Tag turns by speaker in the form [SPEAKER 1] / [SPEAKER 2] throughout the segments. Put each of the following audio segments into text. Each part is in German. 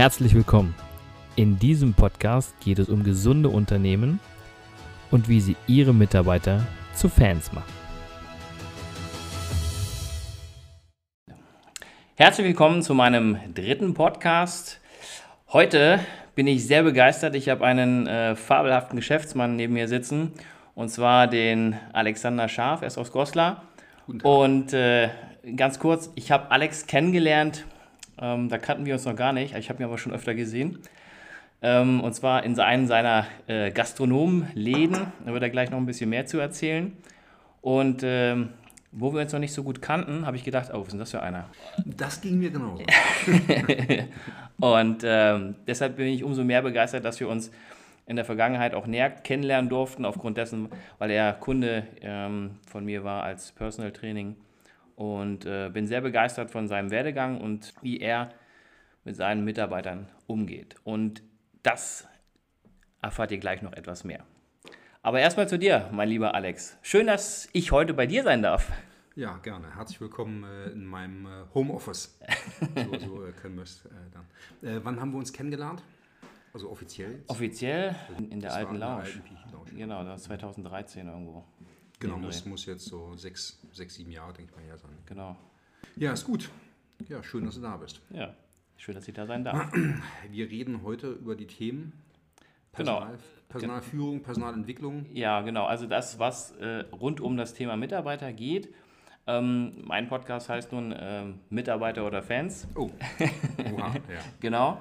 [SPEAKER 1] Herzlich willkommen. In diesem Podcast geht es um gesunde Unternehmen und wie sie ihre Mitarbeiter zu Fans machen. Herzlich willkommen zu meinem dritten Podcast. Heute bin ich sehr begeistert. Ich habe einen äh, fabelhaften Geschäftsmann neben mir sitzen und zwar den Alexander Scharf, er ist aus Goslar. Und äh, ganz kurz, ich habe Alex kennengelernt ähm, da kannten wir uns noch gar nicht. Ich habe ihn aber schon öfter gesehen. Ähm, und zwar in einem seiner äh, Gastronomenläden. Da wird er gleich noch ein bisschen mehr zu erzählen. Und ähm, wo wir uns noch nicht so gut kannten, habe ich gedacht, oh, was ist denn das für einer?
[SPEAKER 2] Das ging mir genauso.
[SPEAKER 1] und ähm, deshalb bin ich umso mehr begeistert, dass wir uns in der Vergangenheit auch näher kennenlernen durften, aufgrund dessen, weil er Kunde ähm, von mir war als Personal Training und äh, bin sehr begeistert von seinem Werdegang und wie er mit seinen Mitarbeitern umgeht. Und das erfahrt ihr gleich noch etwas mehr. Aber erstmal zu dir, mein lieber Alex. Schön, dass ich heute bei dir sein darf.
[SPEAKER 2] Ja, gerne. Herzlich willkommen äh, in meinem äh, Homeoffice. so, so äh, können wir es äh, dann. Äh, wann haben wir uns kennengelernt? Also offiziell? Jetzt?
[SPEAKER 1] Offiziell in der das alten Lounge. Genau, das war 2013 irgendwo.
[SPEAKER 2] Genau, muss, muss jetzt so sechs, sechs, sieben Jahre, denke ich mal, her sein.
[SPEAKER 1] Genau.
[SPEAKER 2] Ja, ist gut. Ja, schön, dass du da bist.
[SPEAKER 1] Ja, schön, dass ich da sein darf.
[SPEAKER 2] Wir reden heute über die Themen Personal, genau. Personalführung, Personalentwicklung.
[SPEAKER 1] Ja, genau. Also das, was äh, rund um das Thema Mitarbeiter geht. Ähm, mein Podcast heißt nun äh, Mitarbeiter oder Fans.
[SPEAKER 2] Oh, Oha,
[SPEAKER 1] ja. genau.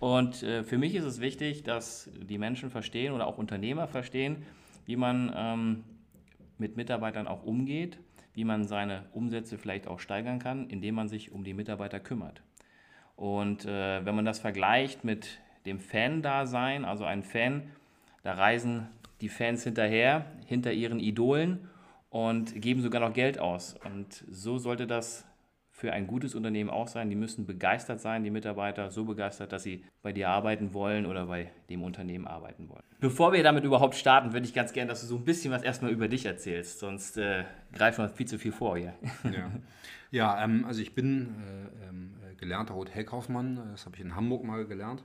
[SPEAKER 1] Und äh, für mich ist es wichtig, dass die Menschen verstehen oder auch Unternehmer verstehen, wie man ähm, mit Mitarbeitern auch umgeht, wie man seine Umsätze vielleicht auch steigern kann, indem man sich um die Mitarbeiter kümmert. Und äh, wenn man das vergleicht mit dem Fan-Dasein, also ein Fan, da reisen die Fans hinterher, hinter ihren Idolen und geben sogar noch Geld aus. Und so sollte das für ein gutes Unternehmen auch sein. Die müssen begeistert sein, die Mitarbeiter, so begeistert, dass sie bei dir arbeiten wollen oder bei dem Unternehmen arbeiten wollen. Bevor wir damit überhaupt starten, würde ich ganz gerne, dass du so ein bisschen was erstmal über dich erzählst, sonst äh, greifen wir viel zu viel vor hier.
[SPEAKER 2] Ja, ja ähm, also ich bin äh, ähm, gelernter Hotelkaufmann, das habe ich in Hamburg mal gelernt.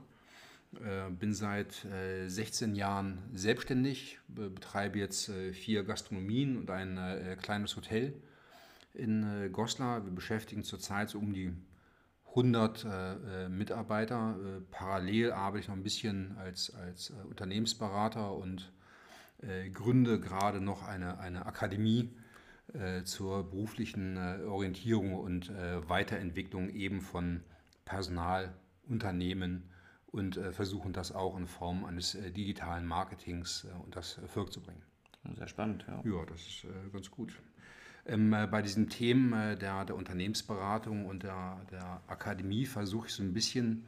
[SPEAKER 2] Äh, bin seit 16 äh, Jahren selbstständig, betreibe jetzt äh, vier Gastronomien und ein äh, kleines Hotel in äh, Goslar. Wir beschäftigen zurzeit so um die 100 äh, äh, Mitarbeiter. Äh, parallel arbeite ich noch ein bisschen als, als äh, Unternehmensberater und äh, gründe gerade noch eine, eine Akademie zur beruflichen Orientierung und Weiterentwicklung eben von Personalunternehmen und versuchen das auch in Form eines digitalen Marketings und das Erfolg zu bringen.
[SPEAKER 1] Sehr spannend, ja.
[SPEAKER 2] Ja, das ist ganz gut ähm, äh, bei diesen Themen äh, der, der Unternehmensberatung und der, der Akademie versuche ich so ein bisschen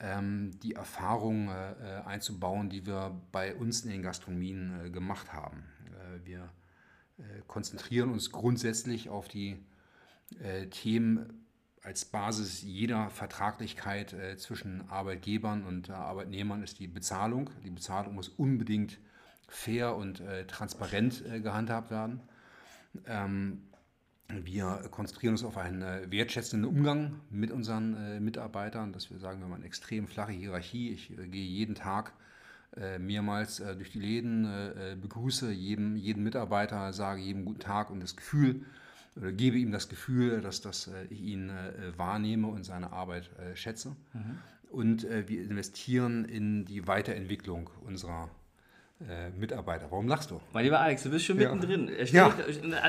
[SPEAKER 2] ähm, die Erfahrung äh, äh einzubauen, die wir bei uns in den Gastronomien äh, gemacht haben. Äh, wir konzentrieren uns grundsätzlich auf die Themen als Basis jeder Vertraglichkeit zwischen Arbeitgebern und Arbeitnehmern ist die Bezahlung. Die Bezahlung muss unbedingt fair und transparent gehandhabt werden. Ähm, wir konzentrieren uns auf einen äh, wertschätzenden Umgang mit unseren äh, Mitarbeitern, dass wir sagen, wir haben eine extrem flache Hierarchie. Ich äh, gehe jeden Tag äh, mehrmals äh, durch die Läden, äh, begrüße jeden, jeden Mitarbeiter, sage jedem guten Tag und das Gefühl, oder gebe ihm das Gefühl, dass das, ich ihn wahrnehme und seine Arbeit schätze. Mhm. Und wir investieren in die Weiterentwicklung unserer äh, Mitarbeiter. Warum lachst du?
[SPEAKER 1] Mein lieber Alex, du bist schon
[SPEAKER 2] ja.
[SPEAKER 1] mittendrin.
[SPEAKER 2] Ja.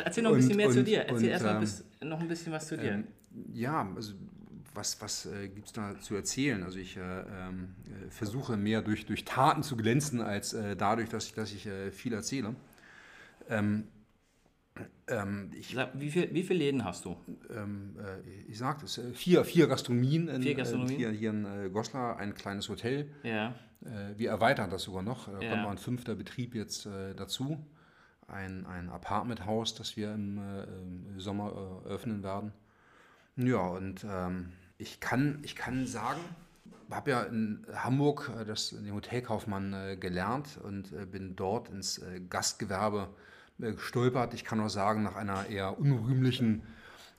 [SPEAKER 1] Erzähl noch ein bisschen und, mehr und, zu dir. Erzähl erstmal ähm, noch ein bisschen was zu dir. Ähm,
[SPEAKER 2] ja, also was, was äh, gibt es da zu erzählen? Also ich äh, ähm, äh, versuche mehr durch, durch Taten zu glänzen, als äh, dadurch, dass ich, dass ich äh, viel erzähle. Ähm,
[SPEAKER 1] ähm, ich, wie, viel, wie viele Läden hast du?
[SPEAKER 2] Ähm, äh, ich sagte es, vier, vier Gastronomien, in,
[SPEAKER 1] vier Gastronomien?
[SPEAKER 2] Hier, hier in äh, Goslar, ein kleines Hotel.
[SPEAKER 1] Ja.
[SPEAKER 2] Äh, wir erweitern das sogar noch. Da ja. kommt noch ein fünfter Betrieb jetzt äh, dazu. Ein, ein Apartmenthaus, das wir im, äh, im Sommer äh, öffnen werden. Ja, und ähm, ich, kann, ich kann sagen, habe ja in Hamburg das, den Hotelkaufmann gelernt und bin dort ins Gastgewerbe gestolpert. Ich kann auch sagen, nach einer eher unrühmlichen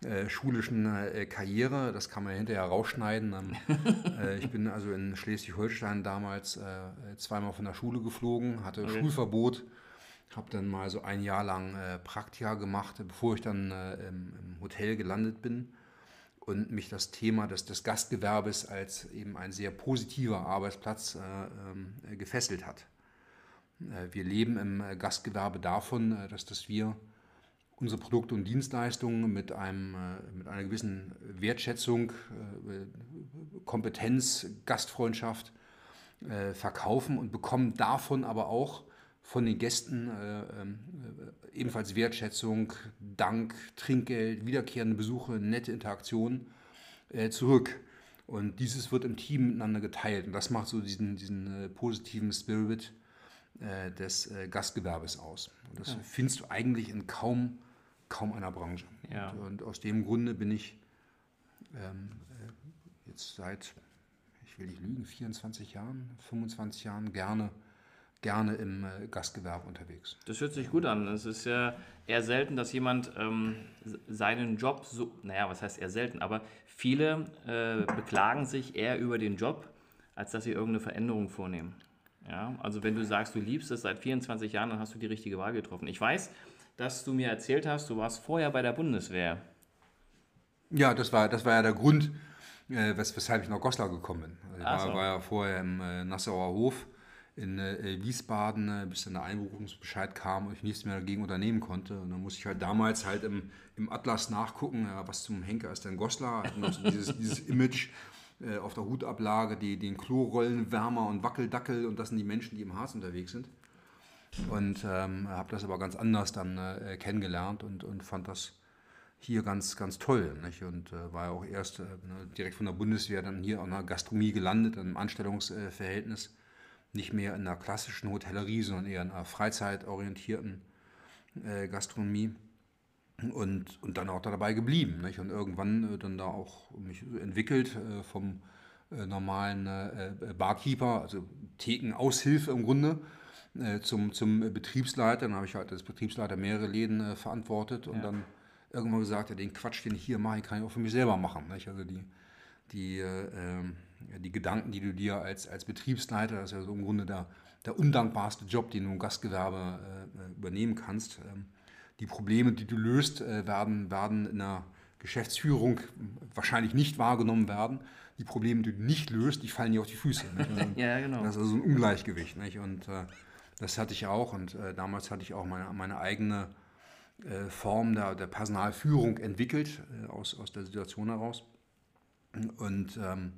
[SPEAKER 2] äh, schulischen äh, Karriere. Das kann man ja hinterher rausschneiden. Ähm, äh, ich bin also in Schleswig-Holstein damals äh, zweimal von der Schule geflogen, hatte okay. Schulverbot, habe dann mal so ein Jahr lang äh, Praktika gemacht, bevor ich dann äh, im, im, Hotel gelandet bin und mich das Thema des, des Gastgewerbes als eben ein sehr positiver Arbeitsplatz ähm, gefesselt hat. Wir leben im Gastgewerbe davon, dass, dass wir unsere Produkte und Dienstleistungen mit, einem, äh, mit einer gewissen Wertschätzung, äh, Kompetenz, Gastfreundschaft äh, verkaufen und bekommen davon aber auch von den Gästen ähm, ebenfalls Wertschätzung, Dank, Trinkgeld, wiederkehrende Besuche, nette Interaktionen zurück. Und dieses wird im Team miteinander geteilt. Und das macht so diesen, diesen positiven Spirit des Gastgewerbes aus. Und das ja. findest du eigentlich in kaum kaum einer Branche. Ja. Und, und, aus dem Grunde bin ich ähm, äh, jetzt seit, ich will nicht lügen, 24 Jahren, 25 Jahren gerne gerne im äh, Gastgewerbe unterwegs.
[SPEAKER 1] Das hört sich gut an. Es ist ja eher selten, dass jemand ähm, seinen Job so, naja, was heißt eher selten, aber viele äh, beklagen sich eher über den Job, als dass sie irgendeine Veränderung vornehmen. Ja, also wenn du sagst, du liebst es seit 24 Jahren, dann hast du die richtige Wahl getroffen. Ich weiß, dass du mir erzählt hast, du warst vorher bei der Bundeswehr.
[SPEAKER 2] Ja, das war, das war ja der Grund, äh, wes weshalb ich nach Goslar gekommen bin. Also ich war, so. war, ja vorher im äh, Nassauer Hof in äh, Wiesbaden, äh, bis dann der Einberufungsbescheid kam und ich nichts mehr dagegen unternehmen konnte. Und dann musste ich halt damals halt im, im Atlas nachgucken, ja, was zum Henker ist denn Goslar. Also dieses, dieses Image äh, auf der Hutablage, die, den Klorollenwärmer und Wackeldackel und das sind die Menschen, die im Harz unterwegs sind. Und ähm, habe das aber ganz anders dann äh, kennengelernt und, und fand das hier ganz, ganz toll. Nicht? Und äh, war ja auch erst äh, ne, direkt von der Bundeswehr dann hier an der Gastronomie gelandet, im Anstellungsverhältnis. Nicht mehr in der klassischen Hotellerie, sondern eher in einer freizeitorientierten äh, Gastronomie. Und, und dann auch dabei geblieben. Nicht? Und irgendwann äh, dann da auch mich entwickelt äh, vom normalen Barkeeper, also Thekenaushilfe im Grunde, äh, zum, zum Betriebsleiter. Dann habe ich halt als Betriebsleiter mehrere Läden äh, verantwortet und ja. dann irgendwann gesagt, ja, den Quatsch, den ich hier mache, kann ich auch für mich selber machen. Nicht? Also die, die, äh, die Gedanken, die du dir als, als Betriebsleiter, das ist ja so im Grunde der, der undankbarste Job, den du im Gastgewerbe äh, übernehmen kannst. Die Probleme, die du löst, äh, werden, werden in der Geschäftsführung wahrscheinlich nicht wahrgenommen werden. Die Probleme, die du nicht löst, die fallen dir auf die Füße. ja, genau. Das ist also ein Ungleichgewicht. Nicht? Und äh, das hatte ich auch und äh, damals hatte ich auch meine, meine eigene äh, Form der, der Personalführung entwickelt äh, aus, aus der Situation heraus und ähm,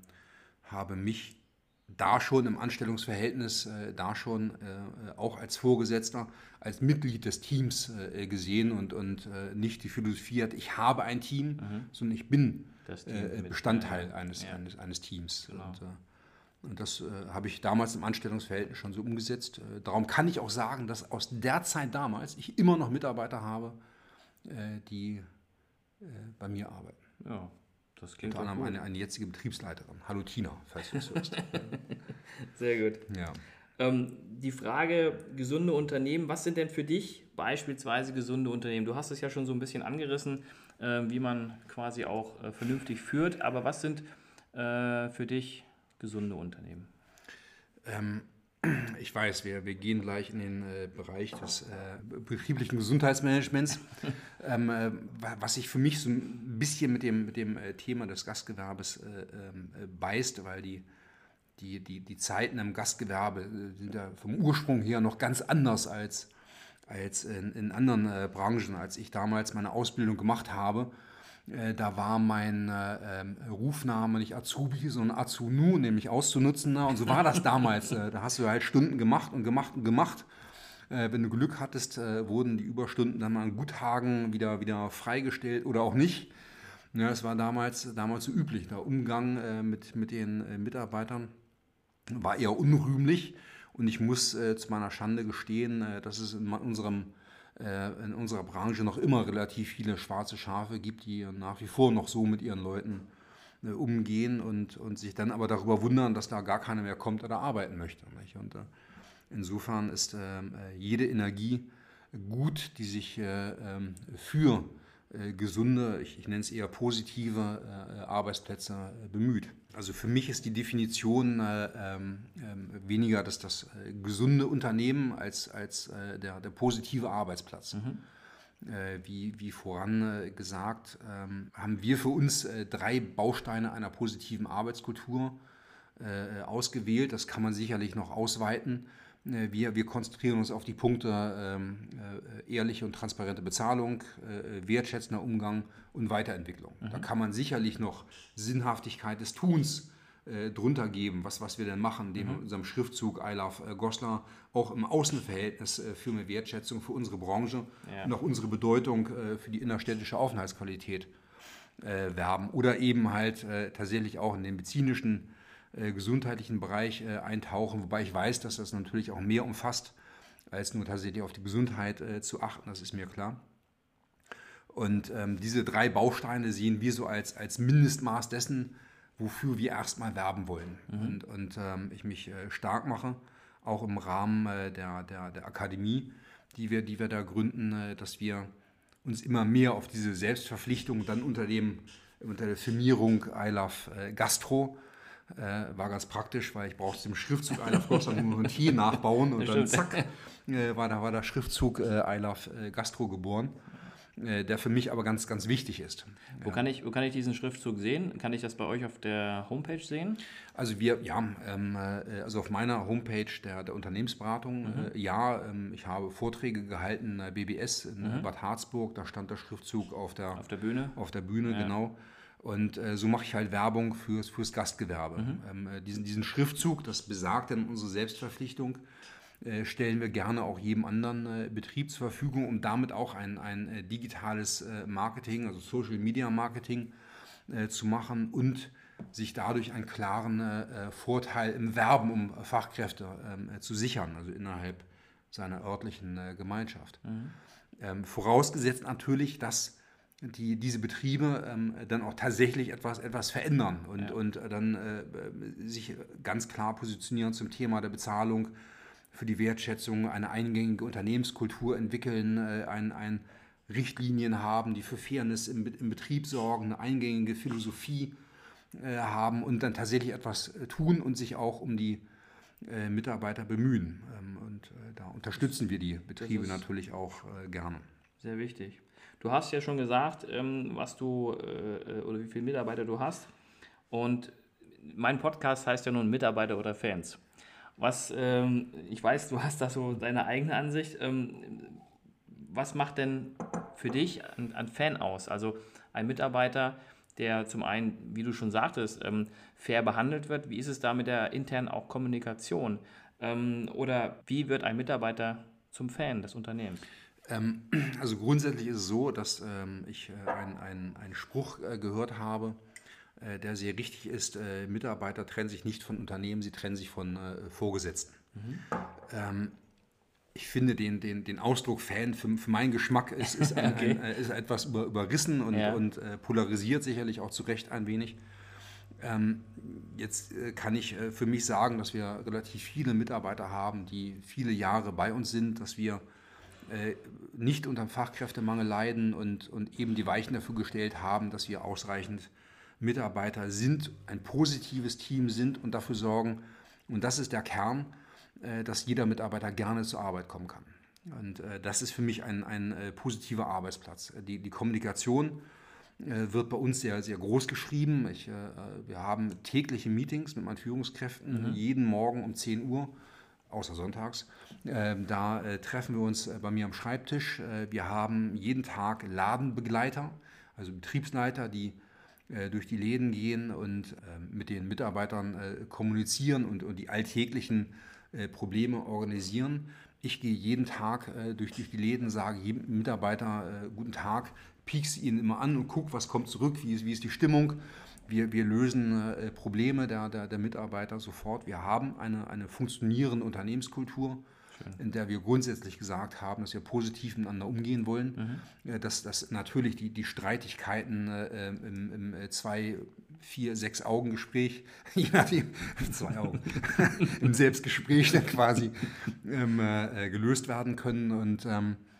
[SPEAKER 2] habe mich da schon im Anstellungsverhältnis, äh, da schon äh, auch als Vorgesetzter, als Mitglied des Teams äh, gesehen und, und nicht die Philosophie hat, ich habe ein Team, mhm. sondern ich bin Bestandteil eines, ja. eines, eines Teams. Genau. Und, und das äh, habe ich damals im Anstellungsverhältnis schon so umgesetzt. Äh, darum kann ich auch sagen, dass aus der Zeit damals ich immer noch Mitarbeiter habe, äh, die äh, bei mir arbeiten. Ja, das klingt Unter anderem eine, eine jetzige Betriebsleiterin. Hallo Tina, falls du es hörst.
[SPEAKER 1] Sehr gut. Ja. Ähm, die Frage gesunde Unternehmen, was sind denn für dich beispielsweise gesunde Unternehmen? Du hast es ja schon so ein bisschen angerissen, äh, wie man quasi auch äh, vernünftig führt, aber was sind für dich gesunde Unternehmen?
[SPEAKER 2] Ähm, ich weiß, wir, wir gehen gleich in den äh, Bereich des äh, betrieblichen Gesundheitsmanagements, ähm, äh, was sich für mich so ein bisschen mit dem, mit dem äh, Thema des Gastgewerbes äh, ähm, äh, beißt, weil die, die, die, die Zeiten im Gastgewerbe sind ja vom Ursprung her noch ganz anders als, als in, in anderen Branchen. Als ich damals meine Ausbildung gemacht habe, äh, da war mein äh, ähm, Rufname nicht Azubi, sondern Azunu, nämlich auszunutzen. Und so war das damals. Äh, da hast du halt Stunden gemacht und gemacht und gemacht. wenn du Glück hattest, wurden die Überstunden dann mal in Guthagen wieder, wieder freigestellt oder auch nicht. Ja, das war damals, damals so üblich. Der Umgang mit, mit den Mitarbeitern war eher unrühmlich. Und ich muss zu meiner Schande gestehen, dass es in unserem äh, in unserer Branche noch immer relativ viele schwarze Schafe gibt, die nach wie vor noch so mit ihren Leuten äh, umgehen und, und sich dann aber darüber wundern, dass da gar keiner mehr kommt oder arbeiten möchte. Nicht? Und äh, insofern ist ähm, jede Energie gut, die sich ähm, für äh, gesunde, ich, ich, nenne es eher positive äh, Arbeitsplätze äh, bemüht. Also für mich ist die Definition äh, ähm, ähm weniger dass das äh, gesunde Unternehmen als, als äh, der, der positive Arbeitsplatz. Mhm. Wie, wie voran gesagt, ähm, haben wir für uns drei Bausteine einer positiven Arbeitskultur ausgewählt. Das kann man sicherlich noch ausweiten. Äh, wir, wir konzentrieren uns auf die Punkte ähm, äh, ehrliche und transparente Bezahlung, äh, wertschätzender Umgang und Weiterentwicklung. Mhm. Da kann man sicherlich noch Sinnhaftigkeit des Tuns äh, drunter geben, was, was wir denn machen, indem mhm. in unserem Schriftzug I Love äh, Goslar auch im Außenverhältnis äh, für mehr Wertschätzung für unsere Branche ja. und auch unsere Bedeutung für die innerstädtische Aufenthaltsqualität werben. Oder eben halt tatsächlich auch in den medizinischen äh, gesundheitlichen Bereich äh, eintauchen, wobei ich weiß, dass das natürlich auch mehr umfasst, als nur tatsächlich auf die Gesundheit äh, zu achten, das ist mir klar. Und ähm, diese drei Bausteine sehen wir so als, als Mindestmaß dessen, wofür wir erstmal werben wollen. Mhm. Und, und ähm, ich mich äh, stark mache, auch im Rahmen äh, der, der, der Akademie, die wir, die wir da gründen, äh, dass wir uns immer mehr auf diese Selbstverpflichtung dann unter, dem, unter der Firmierung I Love Gastro äh, war ganz praktisch, weil ich brauchte im Schriftzug I Love Gastro ein T nachbauen und dann zack, äh, war, da war der Schriftzug äh, I Love äh, Gastro geboren äh, der für mich aber ganz, ganz wichtig ist.
[SPEAKER 1] Wo, ja. kann ich, wo kann ich diesen Schriftzug sehen? Kann ich das bei euch auf der Homepage sehen?
[SPEAKER 2] Also wir, ja, ähm, äh, also auf meiner Homepage der, der Unternehmensberatung, mhm. ja, ähm, ich habe Vorträge gehalten, äh, BBS in mhm. Bad Harzburg, da stand der Schriftzug auf der,
[SPEAKER 1] auf der Bühne.
[SPEAKER 2] Auf der Bühne, ja. genau. Und äh, so mache ich halt Werbung fürs, fürs Gastgewerbe. Mhm. Ähm, äh, diesen, diesen Schriftzug, das besagt dann unsere Selbstverpflichtung, äh, stellen wir gerne auch jedem anderen äh, Betrieb zur Verfügung, um damit auch ein, ein äh, digitales äh, Marketing, also Social Media Marketing zu machen und sich dadurch einen klaren Vorteil im Werben um Fachkräfte ähm, zu sichern, also innerhalb seiner örtlichen Gemeinschaft. Mhm. Ähm, vorausgesetzt natürlich, dass die, diese Betriebe ähm, dann auch tatsächlich etwas, etwas verändern und, ja. und äh, dann äh, sich ganz klar positionieren zum Thema der Bezahlung für die Wertschätzung, eine eingängige Unternehmenskultur entwickeln, äh, ein, ein Richtlinien haben, die für Fairness im, im Betrieb sorgen, eine eingängige Philosophie äh, haben und dann tatsächlich etwas äh, tun und sich auch um die äh, Mitarbeiter bemühen. Ähm, und da unterstützen wir die Betriebe natürlich auch gerne.
[SPEAKER 1] Sehr wichtig. Du hast ja schon gesagt, ähm, was du äh, oder wie viele Mitarbeiter du hast. Und mein Podcast heißt ja nun Mitarbeiter oder Fans. Was, ähm, ich weiß, du hast da so deine eigene Ansicht. Ähm, was macht denn für dich ein, Fan aus? Also ein Mitarbeiter, der zum einen, wie du schon sagtest, fair behandelt wird. Wie ist es da mit der internen auch Kommunikation? Oder wie wird ein Mitarbeiter zum Fan des Unternehmens?
[SPEAKER 2] Ähm, also grundsätzlich ist es so, dass ähm, ich äh, einen ein Spruch äh, gehört habe, äh, der sehr richtig ist. Mitarbeiter trennen sich nicht von Unternehmen, sie trennen sich von Vorgesetzten. Mhm. Ähm, ich finde den, den, den Ausdruck Fan für, für meinen Geschmack ist, ist, ein, okay. ein, ist etwas über, überrissen und, ja. und polarisiert sicherlich auch zu Recht ein wenig. Jetzt kann ich für mich sagen, dass wir relativ viele Mitarbeiter haben, die viele Jahre bei uns sind, dass wir nicht unter dem Fachkräftemangel leiden und, und eben die Weichen dafür gestellt haben, dass wir ausreichend Mitarbeiter sind, ein positives Team sind und dafür sorgen, und das ist der Kern, äh, dass jeder Mitarbeiter gerne zur Arbeit kommen kann. Und äh, das ist für mich ein, ein positiver Arbeitsplatz. Die, die Kommunikation wird bei uns sehr, sehr groß geschrieben. Ich, wir haben tägliche Meetings mit meinen Führungskräften, mhm. jeden Morgen um 10 Uhr außer sonntags. Ähm, da äh, treffen wir uns äh, bei mir am Schreibtisch. Äh, wir haben jeden Tag Ladenbegleiter, also Betriebsleiter, die durch die Läden gehen und ähm, mit den Mitarbeitern kommunizieren und, die alltäglichen Probleme organisieren. Ich gehe jeden Tag durch, die Läden, sage jedem Mitarbeiter guten Tag, piekse ihn immer an und gucke, was kommt zurück, wie ist, wie ist die Stimmung. Wir, wir lösen äh, Probleme der, der, der, Mitarbeiter sofort. Wir haben eine, eine funktionierende Unternehmenskultur, Schön. in der wir grundsätzlich gesagt haben, dass wir positiv miteinander umgehen wollen. Mhm. Äh, dass, dass natürlich die, die Streitigkeiten äh, im, im äh, zwei, vier, sechs Augen Gespräch, je nachdem, zwei Augen, im Selbstgespräch dann quasi ähm, äh, gelöst werden können. Und ähm, äh,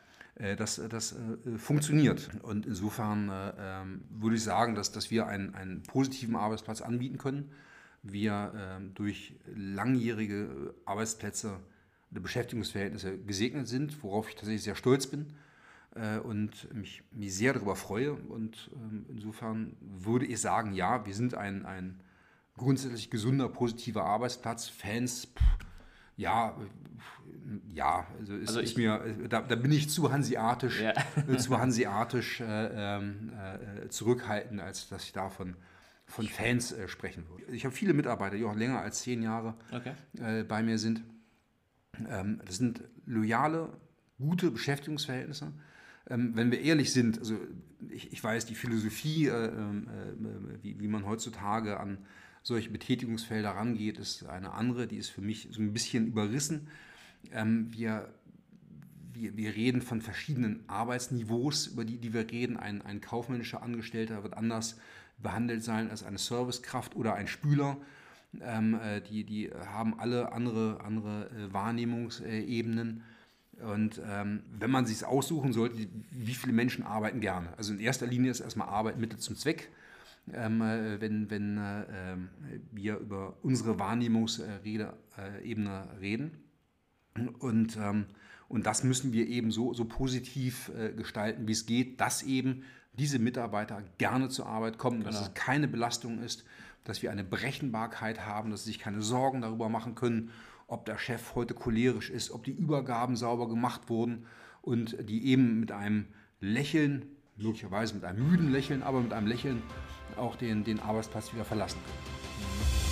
[SPEAKER 2] das, das äh, funktioniert. Und insofern äh, ähm, würde ich sagen, dass, dass wir einen, einen positiven Arbeitsplatz anbieten können. Wir ähm, durch langjährige Arbeitsplätze oder Beschäftigungsverhältnisse gesegnet sind, worauf ich tatsächlich sehr stolz bin und mich, mich sehr darüber freue. Und ähm, insofern würde ich sagen, ja, wir sind ein, ein grundsätzlich gesunder, positiver Arbeitsplatz. Fans, pff, ja, ja, also, ist, also ist mir, da, da, bin ich zu hanseatisch, ja. zu hanseatisch äh, ähm, äh, zurückhaltend, als dass ich davon von Fans äh, sprechen würde. Ich habe viele Mitarbeiter, die auch länger als zehn Jahre okay. Äh, bei mir sind. Ähm, das sind loyale, gute Beschäftigungsverhältnisse. Ähm, wenn wir ehrlich sind, also ich, ich weiß, die Philosophie, äh, ähm, äh, wie, wie man heutzutage an solche Betätigungsfelder rangeht, ist eine andere, die ist für mich so ein bisschen überrissen. Ähm, wir, wir, wir reden von verschiedenen Arbeitsniveaus, über die, die wir reden. Ein, ein kaufmännischer Angestellter wird anders behandelt sein als eine Servicekraft oder ein Spüler. Ähm, äh, die, die haben alle andere, andere äh, Wahrnehmungsebenen. Und ähm, wenn man sich aussuchen sollte, wie viele Menschen arbeiten gerne? Also in erster Linie ist erstmal Arbeit Mittel zum Zweck ähm, äh, wenn, wenn äh, ähm, wir über unsere Wahrnehmungsebene äh, reden. Und, ähm, und das müssen wir eben so, so positiv äh, gestalten, wie es geht, dass eben diese Mitarbeiter gerne zur Arbeit kommen, genau. dass es keine Belastung ist, dass wir eine Berechenbarkeit haben, dass sie sich keine Sorgen darüber machen können, ob der Chef heute cholerisch ist, ob die Übergaben sauber gemacht wurden und die eben mit einem Lächeln, möglicherweise mit einem müden Lächeln, aber mit einem Lächeln auch den, den Arbeitsplatz wieder verlassen können.